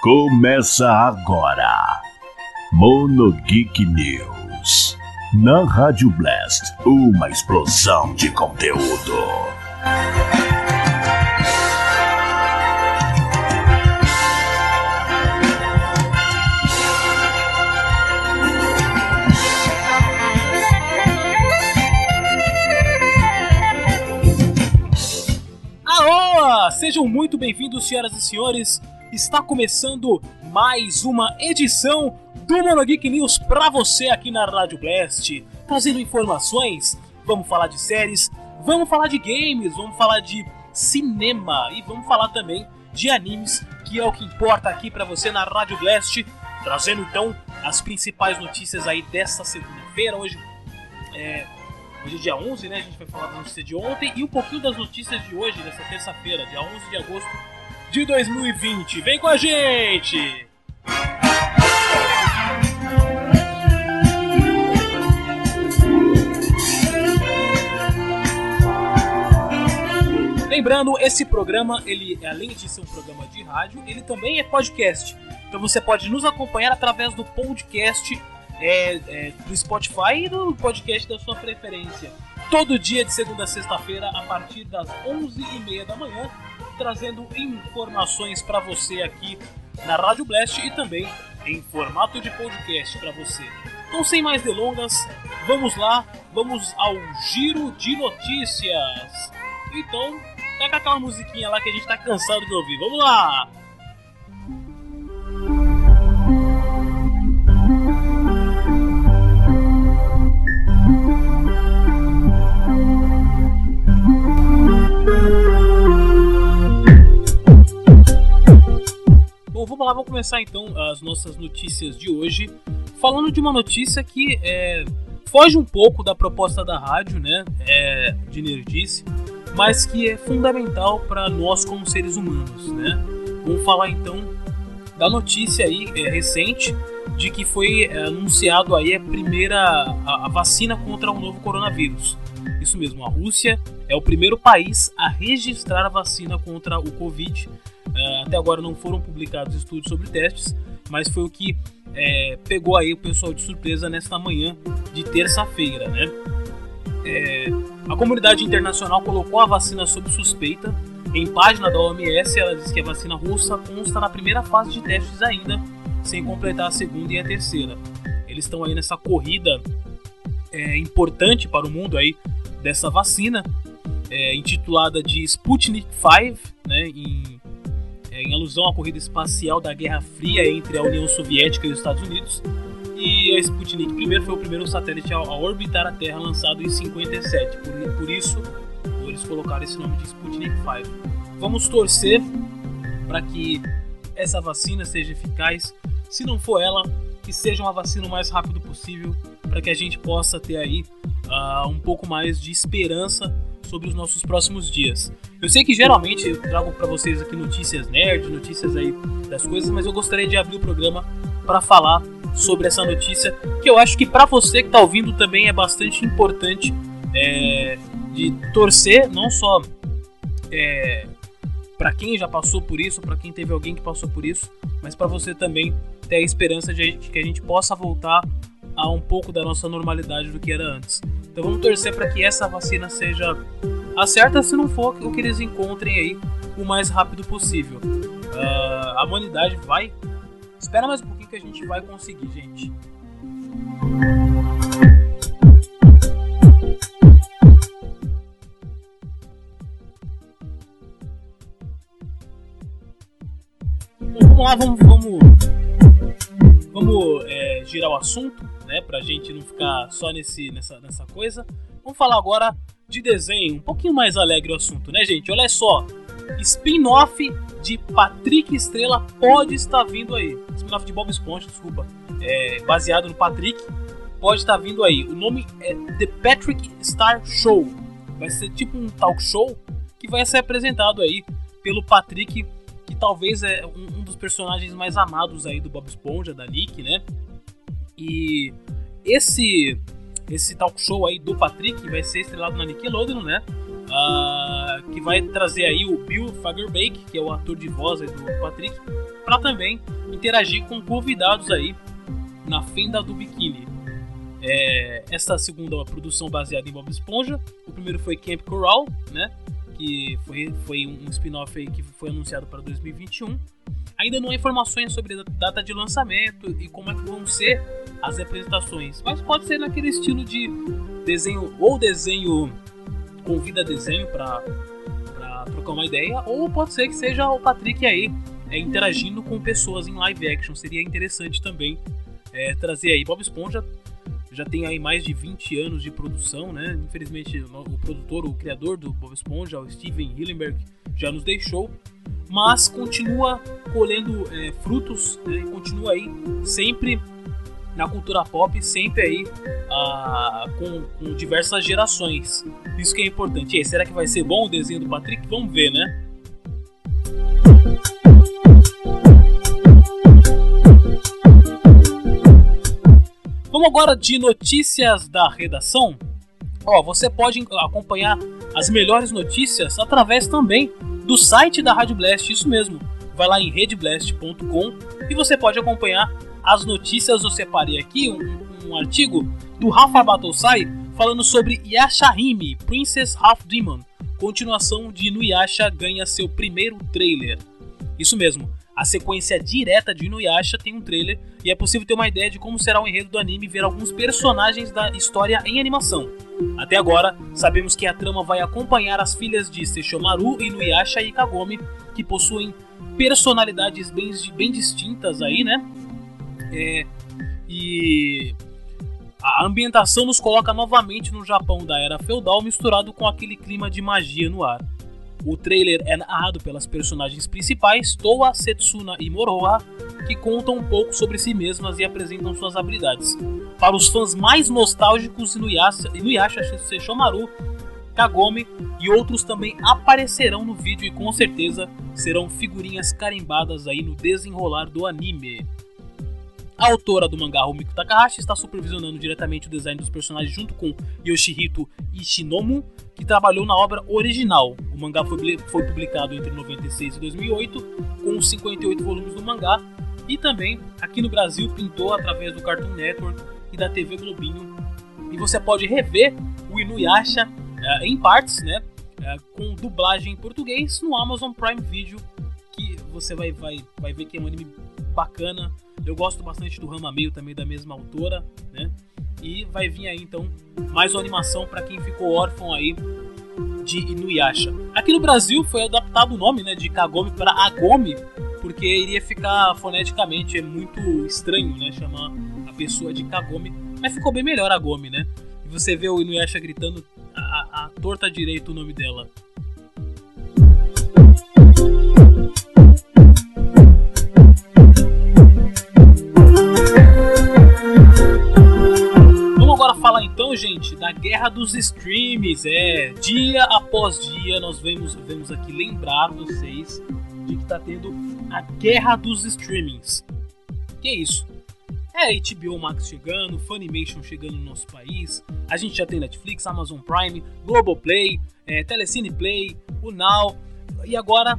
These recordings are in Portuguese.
Começa agora. Mono Geek News. Na Rádio Blast, uma explosão de conteúdo. Sejam muito bem-vindos, senhoras e senhores. Está começando mais uma edição do Mono Geek News para você aqui na Rádio Blast, trazendo informações. Vamos falar de séries, vamos falar de games, vamos falar de cinema e vamos falar também de animes, que é o que importa aqui para você na Rádio Blast, trazendo então as principais notícias aí desta segunda-feira. Hoje é Hoje é dia 11, né? A gente vai falar da notícia de ontem e um pouquinho das notícias de hoje, dessa terça-feira, dia 11 de agosto de 2020. Vem com a gente! Lembrando, esse programa, ele além de ser um programa de rádio, ele também é podcast. Então você pode nos acompanhar através do podcast é, é, do Spotify e do podcast da sua preferência. Todo dia de segunda a sexta-feira, a partir das 11h30 da manhã, trazendo informações para você aqui na Rádio Blast e também em formato de podcast para você. Então, sem mais delongas, vamos lá, vamos ao giro de notícias. Então, pega aquela musiquinha lá que a gente tá cansado de ouvir. Vamos lá! Vamos lá, vamos começar então as nossas notícias de hoje, falando de uma notícia que é, foge um pouco da proposta da rádio, né, é, de nerdice, mas que é fundamental para nós como seres humanos, né. Vamos falar então da notícia aí é, recente de que foi é, anunciado aí a primeira a, a vacina contra o novo coronavírus. Isso mesmo, a Rússia é o primeiro país a registrar a vacina contra o Covid. Uh, até agora não foram publicados estudos sobre testes, mas foi o que é, pegou aí o pessoal de surpresa nesta manhã de terça-feira, né? É, a comunidade internacional colocou a vacina sob suspeita. Em página da OMS, ela diz que a vacina russa consta na primeira fase de testes ainda, sem completar a segunda e a terceira. Eles estão aí nessa corrida é, importante para o mundo aí dessa vacina, é, intitulada de Sputnik V, né, em, é, em alusão à corrida espacial da Guerra Fria entre a União Soviética e os Estados Unidos. E a Sputnik I foi o primeiro satélite a, a orbitar a Terra lançado em 57, por, por isso eles colocaram esse nome de Sputnik V. Vamos torcer para que essa vacina seja eficaz. Se não for ela, que seja uma vacina o mais rápido possível para que a gente possa ter aí uh, um pouco mais de esperança sobre os nossos próximos dias. Eu sei que geralmente eu trago para vocês aqui notícias nerd, notícias aí das coisas, mas eu gostaria de abrir o programa para falar sobre essa notícia que eu acho que para você que está ouvindo também é bastante importante é, de torcer, não só é, para quem já passou por isso, para quem teve alguém que passou por isso, mas para você também ter a esperança de que a gente possa voltar a um pouco da nossa normalidade do que era antes. Então vamos torcer para que essa vacina seja a certa, se não for, o que eles encontrem aí o mais rápido possível. Uh, a humanidade vai. Espera mais um pouquinho que a gente vai conseguir, gente. Bom, vamos lá, vamos, vamos, vamos é, girar o assunto né? Pra gente não ficar só nesse, nessa, nessa coisa. Vamos falar agora de desenho, um pouquinho mais alegre o assunto, né, gente? Olha só, spin-off de Patrick Estrela pode estar vindo aí. Spin-off de Bob Esponja, desculpa. É, baseado no Patrick, pode estar vindo aí. O nome é The Patrick Star Show. Vai ser tipo um talk show que vai ser apresentado aí pelo Patrick, que talvez é um, um dos personagens mais amados aí do Bob Esponja, da Nick, né? E esse esse talk show aí do Patrick vai ser estrelado na Nickelodeon, né? uh, que vai trazer aí o Bill Fagerbakke, que é o ator de voz do Patrick, para também interagir com convidados aí na fenda do biquíni. É, essa segunda produção baseada em Bob Esponja. O primeiro foi Camp Coral, né? Que foi, foi um spin-off que foi anunciado para 2021. Ainda não há informações sobre a data de lançamento e como é que vão ser as apresentações, mas pode ser naquele estilo de desenho ou desenho convida desenho para trocar uma ideia, ou pode ser que seja o Patrick aí é, interagindo com pessoas em live action. Seria interessante também é, trazer aí Bob Esponja já tem aí mais de 20 anos de produção, né? Infelizmente, o produtor, o criador do Bob Esponja, o Steven Hillenberg, já nos deixou, mas continua colhendo é, frutos, né? continua aí sempre na cultura pop, sempre aí ah, com, com, diversas gerações. Isso que é importante. E aí, será que vai ser bom o desenho do Patrick? Vamos ver, né? Vamos agora de notícias da redação. Ó, você pode acompanhar as melhores notícias através também do site da Rádio Blast, isso mesmo. Vai lá em redblast.com e você pode acompanhar as notícias. Eu separei aqui um, um artigo do Rafa Batosai falando sobre Yasha Hime, Princess Half Demon. Continuação de Inuyasha ganha seu primeiro trailer. Isso mesmo, a sequência direta de Inuyasha tem um trailer e é possível ter uma ideia de como será o enredo do anime e ver alguns personagens da história em animação. Até agora, sabemos que a trama vai acompanhar as filhas de Sesshomaru, Inuyasha e Kagome, que possuem personalidades bem, bem distintas aí, né? É, e a ambientação nos coloca novamente no Japão da era feudal, misturado com aquele clima de magia no ar. O trailer é narrado pelas personagens principais, Toa, Setsuna e Moroha, que contam um pouco sobre si mesmas e apresentam suas habilidades. Para os fãs mais nostálgicos, Inuyasha, Inuyasha Sesshomaru, Kagome e outros também aparecerão no vídeo e com certeza serão figurinhas carimbadas aí no desenrolar do anime. A autora do mangá, Rumiko Takahashi, está supervisionando diretamente o design dos personagens junto com Yoshihito Ishinomu, que trabalhou na obra original. O mangá foi, foi publicado entre 96 e 2008, com 58 volumes do mangá, e também aqui no Brasil pintou através do Cartoon Network e da TV Globinho. E você pode rever o Inuyasha uh, em partes, né, uh, com dublagem em português no Amazon Prime Video, que você vai, vai, vai ver que é um anime bacana, eu gosto bastante do Rama Meio também da mesma autora, né? E vai vir aí então mais uma animação para quem ficou órfão aí de Inuyasha. Aqui no Brasil foi adaptado o nome, né, de Kagome para Agome, porque iria ficar foneticamente é muito estranho, né, chamar a pessoa de Kagome, mas ficou bem melhor Agome, né? E você vê o Inuyasha gritando a, a, torta direito o nome dela. Falar então, gente, da guerra dos streams. É, dia após dia nós vemos, vemos aqui lembrar vocês de que tá tendo a guerra dos streamings. Que é isso? É HBO Max chegando, Funimation chegando no nosso país. A gente já tem Netflix, Amazon Prime, Globoplay, é, Telecine Play, o Now. E agora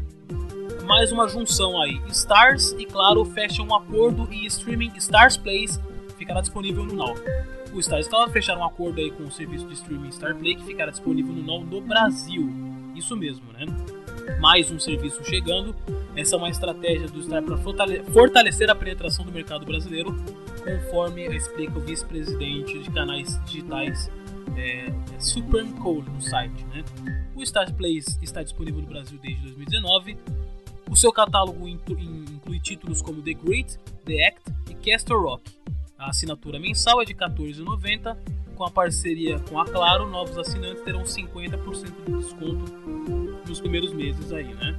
mais uma junção aí. Stars e claro fecham um acordo e streaming Stars Plays ficará disponível no Now o Star Stars fecharam um acordo aí com o serviço de streaming Starplay que ficará disponível no, no Brasil. Isso mesmo, né? Mais um serviço chegando. Essa é uma estratégia do Star para fortalecer a penetração do mercado brasileiro, conforme explica o vice-presidente de canais digitais é, é Super Cole no site. Né? O Star Play está disponível no Brasil desde 2019. O seu catálogo inclui títulos como The Great, The Act e Castle Rock. A assinatura mensal é de R$ 14,90. Com a parceria com a Claro, novos assinantes terão 50% de desconto nos primeiros meses aí, né?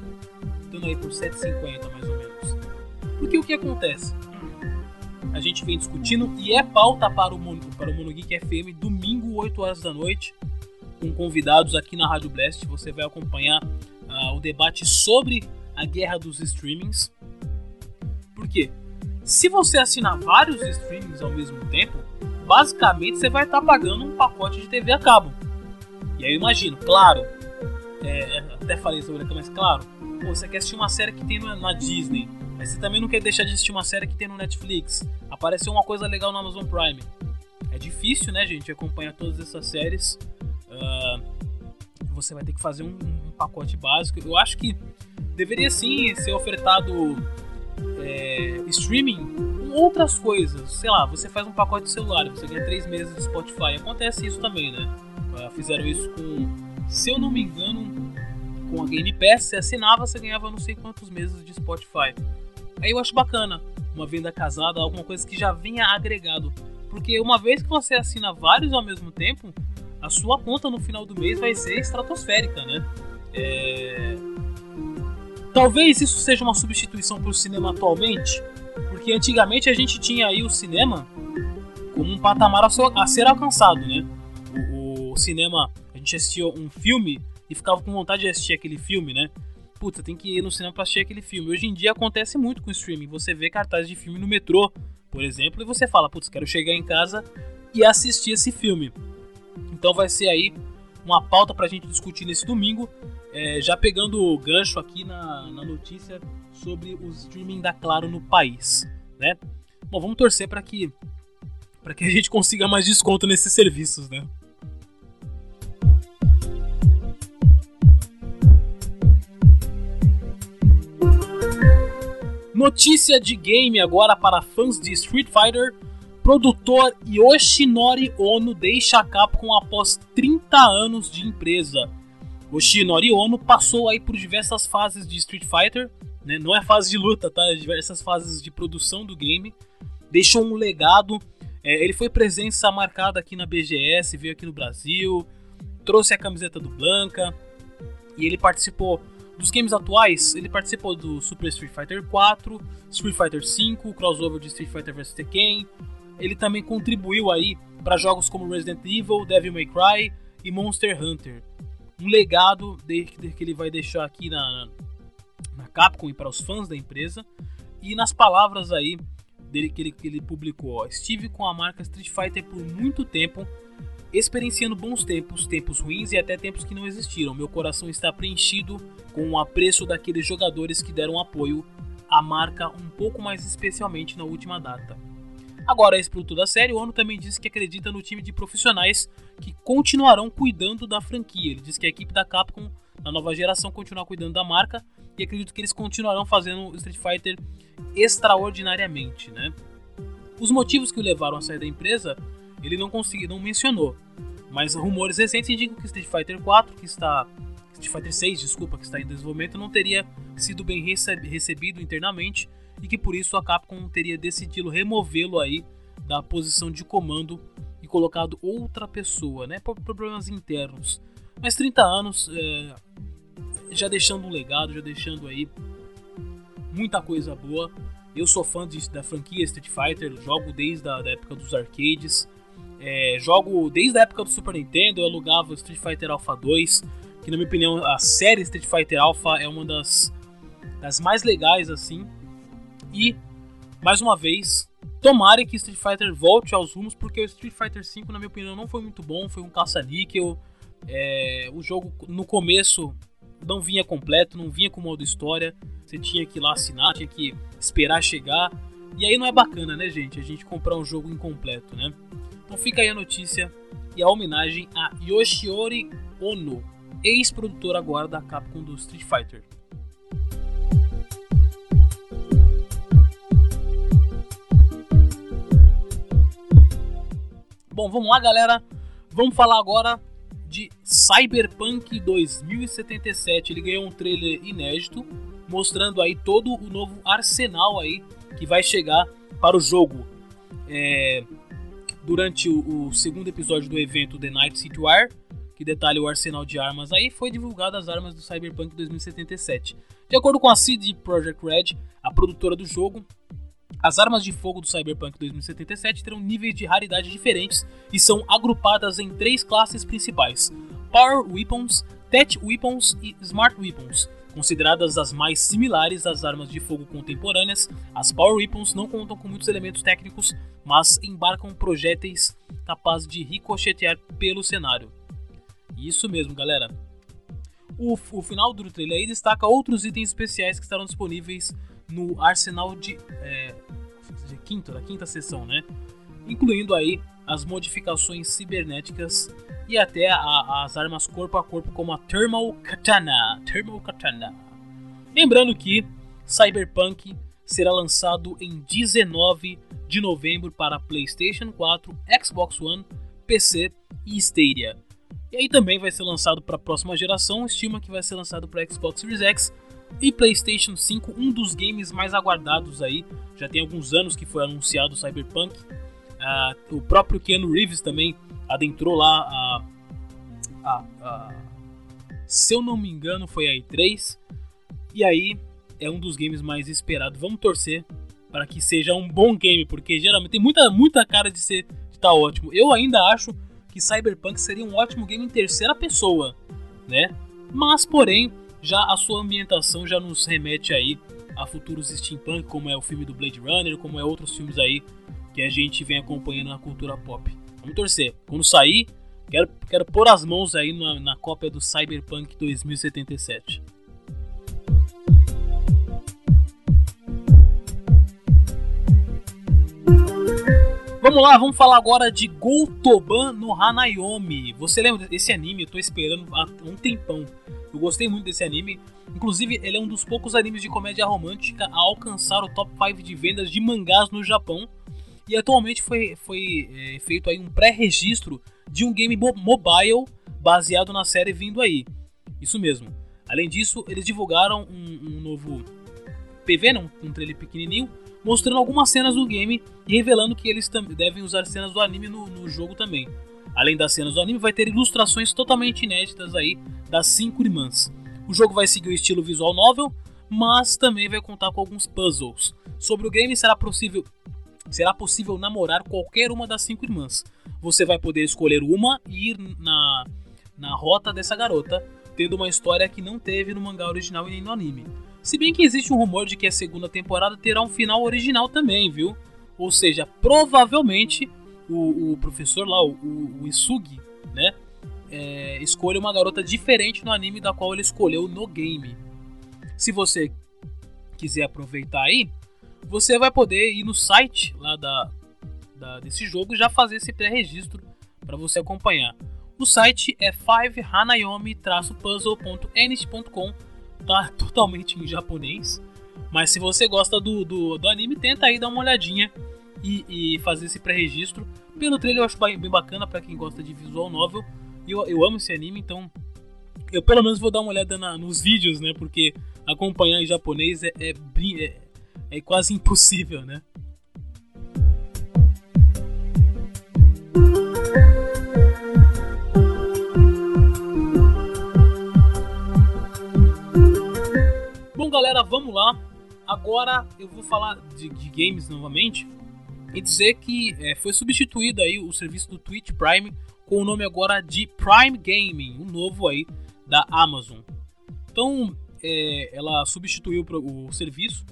Dando aí por 7,50 mais ou menos. Porque o que acontece? A gente vem discutindo e é pauta para o, Mono, para o Monogeek FM domingo, 8 horas da noite, com convidados aqui na Rádio Blast. Você vai acompanhar uh, o debate sobre a guerra dos streamings. Por quê? Se você assinar vários streamings ao mesmo tempo, basicamente você vai estar pagando um pacote de TV a cabo. E aí eu imagino, claro, é, até falei sobre mas claro, pô, você quer assistir uma série que tem na Disney, mas você também não quer deixar de assistir uma série que tem no Netflix. Apareceu uma coisa legal no Amazon Prime. É difícil, né, gente, acompanhar todas essas séries. Uh, você vai ter que fazer um, um, pacote básico. Eu acho que deveria sim ser ofertado é, streaming com outras coisas. Sei lá, você faz um pacote de celular, você ganha 3 meses de Spotify. Acontece isso também, né? Uh, fizeram isso com, se eu não me engano, com a Game Pass. Você assinava, você ganhava não sei quantos meses de Spotify. Aí eu acho bacana uma venda casada, alguma coisa que já venha agregado. Porque uma vez que você assina vários ao mesmo tempo, a sua conta no final do mês vai ser estratosférica, né? É... Talvez isso seja uma substituição para o cinema atualmente, porque antigamente a gente tinha aí o cinema como um patamar a ser alcançado, né? O, o cinema, a gente assistia um filme e ficava com vontade de assistir aquele filme, né? Puta, tem que ir no cinema pra assistir aquele filme. Hoje em dia acontece muito com o streaming. Você vê cartazes de filme no metrô, por exemplo, e você fala, putz, quero chegar em casa e assistir esse filme. Então vai ser aí uma pauta pra gente discutir nesse domingo. É, já pegando o gancho aqui na, na notícia sobre o streaming da Claro no país, né? Bom, vamos torcer para que para que a gente consiga mais desconto nesses serviços, né? Notícia de game agora para fãs de Street Fighter. Produtor Yoshinori Ono deixa a Capcom após 30 anos de empresa. Yoshinori Ono passou aí por diversas fases de Street Fighter, né? não é fase de luta, tá? É diversas fases de produção do game. Deixou um legado. É, ele foi presença marcada aqui na BGS, veio aqui no Brasil, trouxe a camiseta do Blanca e ele participou dos games atuais, ele participou do Super Street Fighter 4, Street Fighter 5, crossover de Street Fighter vs Tekken. Ele também contribuiu aí para jogos como Resident Evil, Devil May Cry e Monster Hunter. Um legado de, de, que ele vai deixar aqui na, na Capcom e para os fãs da empresa. E nas palavras aí dele que ele, que ele publicou, ó, estive com a marca Street Fighter por muito tempo experienciando bons tempos, tempos ruins e até tempos que não existiram. Meu coração está preenchido com o apreço daqueles jogadores que deram apoio à marca um pouco mais especialmente na última data. Agora, produto da série, o Ono também disse que acredita no time de profissionais que continuarão cuidando da franquia. Ele diz que a equipe da Capcom, na nova geração, continuará cuidando da marca e acredito que eles continuarão fazendo Street Fighter extraordinariamente, né? Os motivos que o levaram a sair da empresa ele não conseguiu, não mencionou. Mas rumores recentes indicam que Street Fighter 4, que está Street Fighter 6, desculpa, que está em desenvolvimento, não teria sido bem recebido internamente e que por isso a Capcom teria decidido removê-lo aí da posição de comando e colocado outra pessoa, né, por problemas internos. Mas 30 anos, é, já deixando um legado, já deixando aí muita coisa boa. Eu sou fã de, da franquia Street Fighter, jogo desde a da época dos arcades. É, jogo desde a época do Super Nintendo, eu alugava Street Fighter Alpha 2, que na minha opinião a série Street Fighter Alpha é uma das, das mais legais assim. E mais uma vez, tomara que Street Fighter volte aos rumos, porque o Street Fighter 5 na minha opinião não foi muito bom, foi um caça-níquel. É, o jogo no começo não vinha completo, não vinha com modo história. Você tinha que ir lá assinar, tinha que esperar chegar. E aí não é bacana, né, gente? A gente comprar um jogo incompleto, né? Então fica aí a notícia e a homenagem a Yoshiori Ono, ex-produtor agora da Capcom do Street Fighter. Bom, vamos lá, galera. Vamos falar agora de Cyberpunk 2077. Ele ganhou um trailer inédito, mostrando aí todo o novo arsenal aí que vai chegar para o jogo. É, durante o, o, segundo episódio do evento The Night City War, que detalha o arsenal de armas aí, foi divulgado as armas do Cyberpunk 2077. De acordo com a CD Projekt Red, a produtora do jogo, as armas de fogo do Cyberpunk 2077 terão níveis de raridade diferentes e são agrupadas em três classes principais: Power Weapons, Tech Weapons e Smart Weapons. Consideradas as mais similares às armas de fogo contemporâneas, as Power Weapons não contam com muitos elementos técnicos, mas embarcam projéteis capazes de ricochetear pelo cenário. Isso mesmo, galera. O, o final do trailer destaca outros itens especiais que estarão disponíveis no arsenal de, é, quinta, da quinta sessão, né? Incluindo aí as modificações cibernéticas e até a, as armas corpo a corpo como a Thermal Katana. Thermal Katana. Lembrando que Cyberpunk será lançado em 19 de novembro para PlayStation 4, Xbox One, PC e Stadia. E aí também vai ser lançado para a próxima geração, estima que vai ser lançado para Xbox Series X e PlayStation 5, um dos games mais aguardados aí. Já tem alguns anos que foi anunciado o Cyberpunk. Uh, o próprio Keanu Reeves também adentrou lá a, a, a, se eu não me engano foi a E3 e aí é um dos games mais esperados. Vamos torcer para que seja um bom game, porque geralmente tem muita, muita cara de ser de tá ótimo. Eu ainda acho que Cyberpunk seria um ótimo game em terceira pessoa, né? Mas porém, já a sua ambientação já nos remete aí a futuros steampunk, como é o filme do Blade Runner, como é outros filmes aí que a gente vem acompanhando na cultura pop. Vamos torcer. Quando sair, quero, quero pôr as mãos aí na, na cópia do Cyberpunk 2077. Vamos lá, vamos falar agora de Goutoban no Hanayomi. Você lembra desse anime? Eu tô esperando há um tempão. Eu gostei muito desse anime. Inclusive, ele é um dos poucos animes de comédia romântica a alcançar o top 5 de vendas de mangás no Japão. E atualmente foi, foi é, feito aí um pré-registro de um game mobile baseado na série vindo aí. Isso mesmo. Além disso, eles divulgaram um, um novo PV, não, um trailer pequenininho, mostrando algumas cenas do game e revelando que eles devem usar cenas do anime no, no jogo também. Além das cenas do anime, vai ter ilustrações totalmente inéditas aí das cinco irmãs. O jogo vai seguir o estilo visual novel, mas também vai contar com alguns puzzles. Sobre o game, será possível será possível namorar qualquer uma das cinco irmãs. Você vai poder escolher uma e ir na, na rota dessa garota, tendo uma história que não teve no mangá original e nem no anime. Se bem que existe um rumor de que a segunda temporada terá um final original também, viu? Ou seja, provavelmente o, o professor lá, o, o Isugi, né? É, escolha uma garota diferente no anime da qual ele escolheu no game. Se você quiser aproveitar aí, você vai poder ir no site lá da, da desse jogo e já fazer esse pré-registro para você acompanhar. O site é 5hanayomi-puzzle.nist.com, tá totalmente em japonês, mas se você gosta do, do, do anime, tenta aí dar uma olhadinha e, e fazer esse pré-registro. Pelo trailer eu acho bem, bacana para quem gosta de visual novel, eu, eu amo esse anime, então eu pelo menos vou dar uma olhada na, nos vídeos, né, porque acompanhar em japonês é, é, é é quase impossível, né? Galera, vamos lá. Agora eu vou falar de, de games novamente e dizer que é, foi substituído aí o serviço do Twitch Prime com o nome agora de Prime Gaming, um novo aí da Amazon. Então, é, ela substituiu o serviço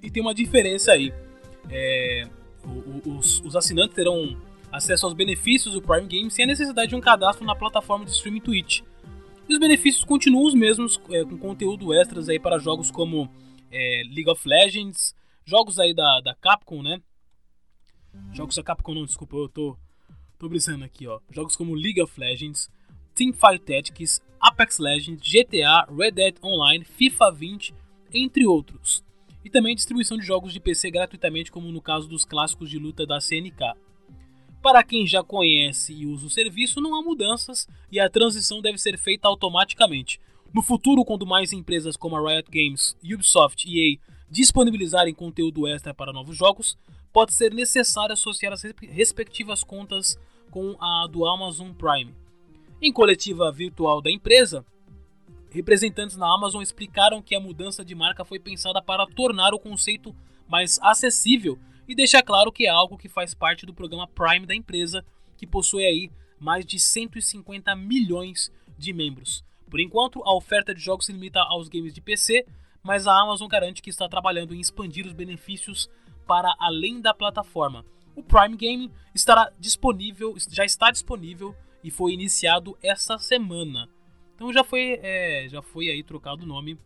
e tem uma diferença aí. É, os, os, assinantes terão acesso aos benefícios do Prime Game sem a necessidade de um cadastro na plataforma de streaming Twitch. E os benefícios continuam os mesmos, é, com conteúdo extras aí para jogos como é, League of Legends, jogos aí da, da Capcom, né? Jogos da Capcom não, desculpa, eu tô, tô brisando aqui, ó. Jogos como League of Legends, Teamfight Tactics, Apex Legends, GTA, Red Dead Online, FIFA 20, entre outros e também distribuição de jogos de PC gratuitamente, como no caso dos clássicos de luta da CNK. Para quem já conhece e usa o serviço, não há mudanças e a transição deve ser feita automaticamente. No futuro, quando mais empresas como a Riot Games, Ubisoft e EA disponibilizarem conteúdo extra para novos jogos, pode ser necessário associar as respectivas contas com a do Amazon Prime. Em coletiva virtual da empresa, Representantes na Amazon explicaram que a mudança de marca foi pensada para tornar o conceito mais acessível e deixar claro que é algo que faz parte do programa Prime da empresa, que possui aí mais de 150 milhões de membros. Por enquanto, a oferta de jogos se limita aos games de PC, mas a Amazon garante que está trabalhando em expandir os benefícios para além da plataforma. O Prime Game estará disponível, já está disponível e foi iniciado esta semana. Então já foi, é, já foi aí trocado o nome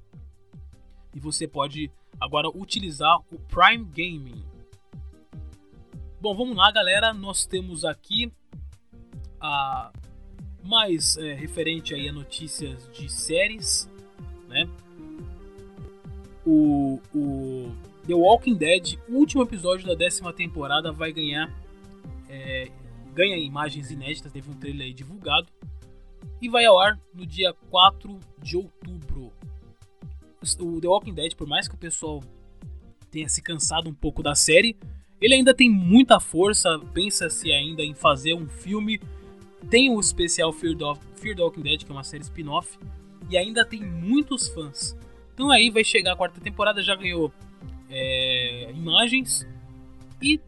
e você pode agora utilizar o Prime Gaming. Bom, vamos lá, galera. Nós temos aqui a mais é, referente aí a notícias de séries, né? O, o The Walking Dead, último episódio da décima temporada, vai ganhar é, ganha imagens inéditas, teve um trailer aí divulgado e vai ao ar no dia 4 de outubro. O The Walking Dead, por mais que o pessoal tenha se cansado um pouco da série, ele ainda tem muita força, pensa-se ainda em fazer um filme. Tem o especial Fear, do, Fear the Walking Dead, que é uma série spin-off, e ainda tem muitos fãs. Então aí vai chegar a quarta temporada, já ganhou é, imagens e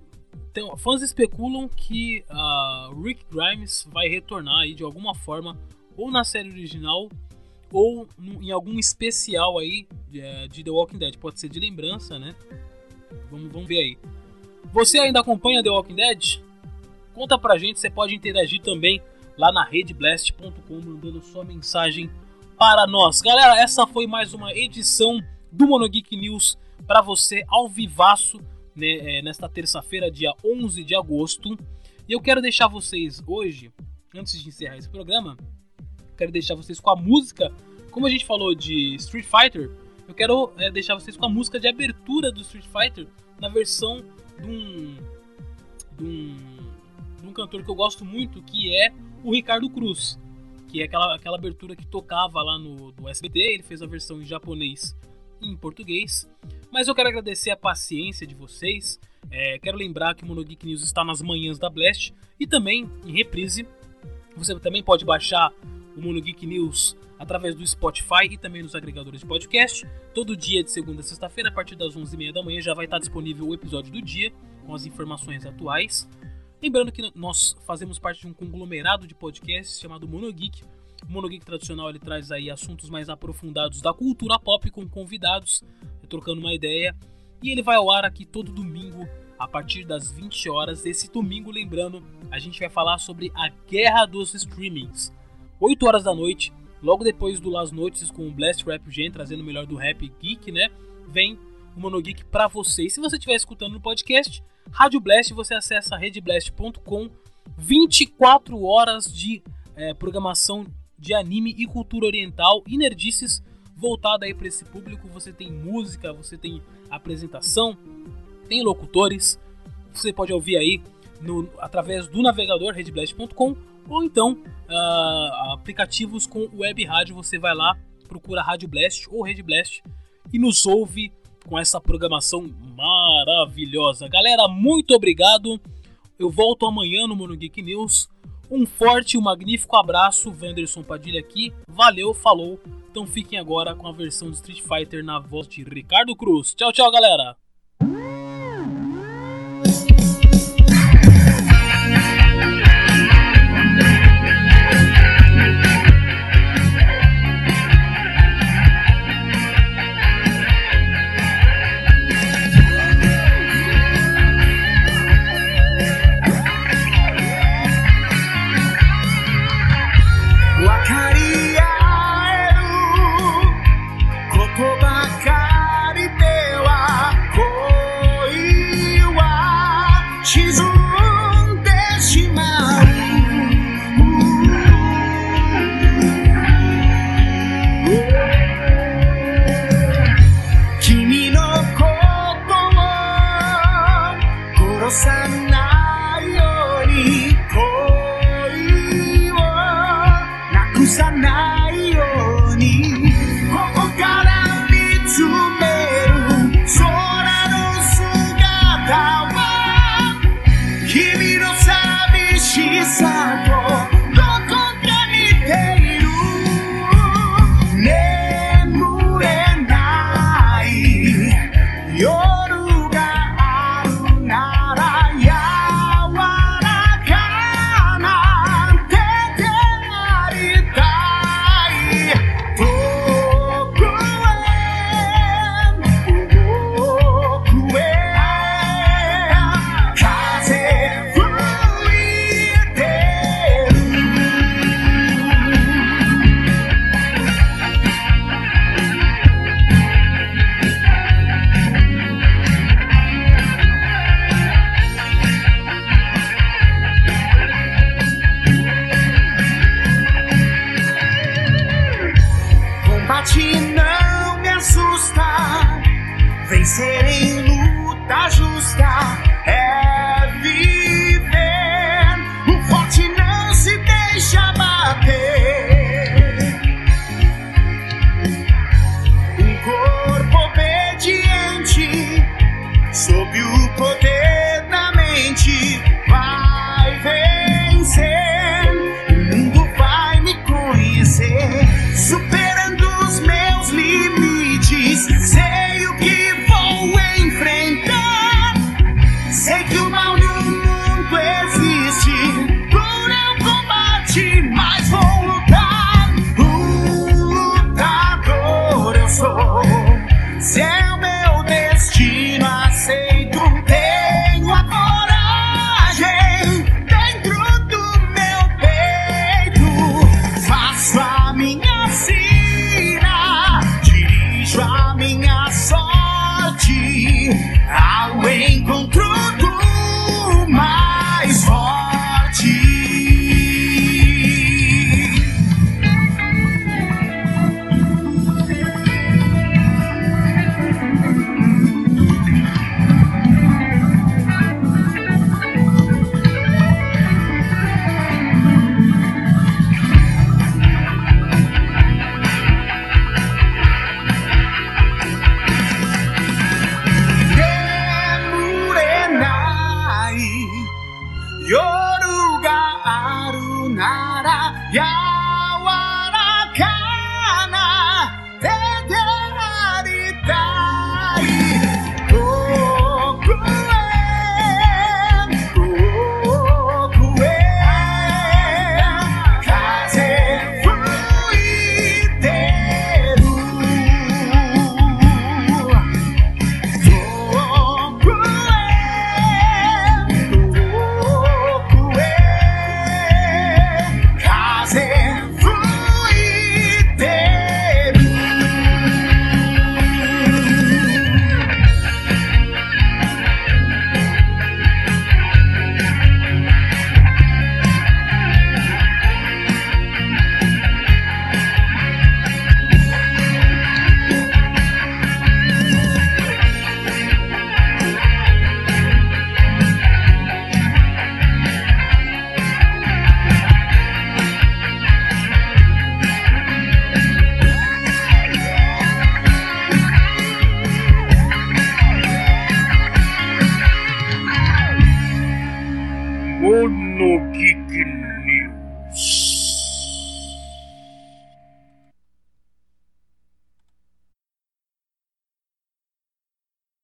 então, fãs especulam que uh, Rick Grimes vai retornar aí de alguma forma ou na série original ou em algum especial aí de, é, de, The Walking Dead. Pode ser de lembrança, né? Vamos, vamos ver aí. Você ainda acompanha The Walking Dead? Conta pra gente, você pode interagir também lá na redblast.com mandando sua mensagem para nós. Galera, essa foi mais uma edição do Monogeek News para você ao vivaço né, é, nesta terça-feira, dia 11 de agosto. E eu quero deixar vocês hoje, antes de encerrar esse programa, quero deixar vocês com a música. Como a gente falou de Street Fighter, eu quero é, deixar vocês com a música de abertura do Street Fighter na versão de um, de um, de um cantor que eu gosto muito, que é o Ricardo Cruz. Que é aquela, aquela abertura que tocava lá no do SBT. Ele fez a versão em japonês e em português. Mas eu quero agradecer a paciência de vocês. É, quero lembrar que o Monogeek News está nas manhãs da Blast e também em reprise. Você também pode baixar o Monogeek News através do Spotify e também nos agregadores de podcast. Todo dia de segunda a sexta-feira, a partir das 11h30 da manhã, já vai estar disponível o episódio do dia com as informações atuais. Lembrando que nós fazemos parte de um conglomerado de podcasts chamado Monogeek. O Monogeek tradicional ele traz aí assuntos mais aprofundados da cultura pop com convidados trocando uma ideia. E ele vai ao ar aqui todo domingo a partir das 20 horas. Esse domingo, lembrando, a gente vai falar sobre a guerra dos streamings. 8 horas da noite, logo depois do Las Noites com o Blast Rap Gen, trazendo o melhor do rap geek, né? Vem o Monogeek para você. E se você estiver escutando no podcast, Rádio Blast, você acessa redblast.com. 24 horas de é, programação de anime e cultura oriental e nerdices voltada aí para esse público. Você tem música, você tem apresentação, tem locutores. Você pode ouvir aí no, através do navegador redblast.com ou então uh, aplicativos com web rádio. Você vai lá, procura Rádio Blast ou Rede Blast e nos ouve com essa programação maravilhosa. Galera, muito obrigado. Eu volto amanhã no Mono Geek News. Um forte e um magnífico abraço, Wanderson Padilha aqui. Valeu, falou. Então fiquem agora com a versão do Street Fighter na voz de Ricardo Cruz. Tchau, tchau, galera!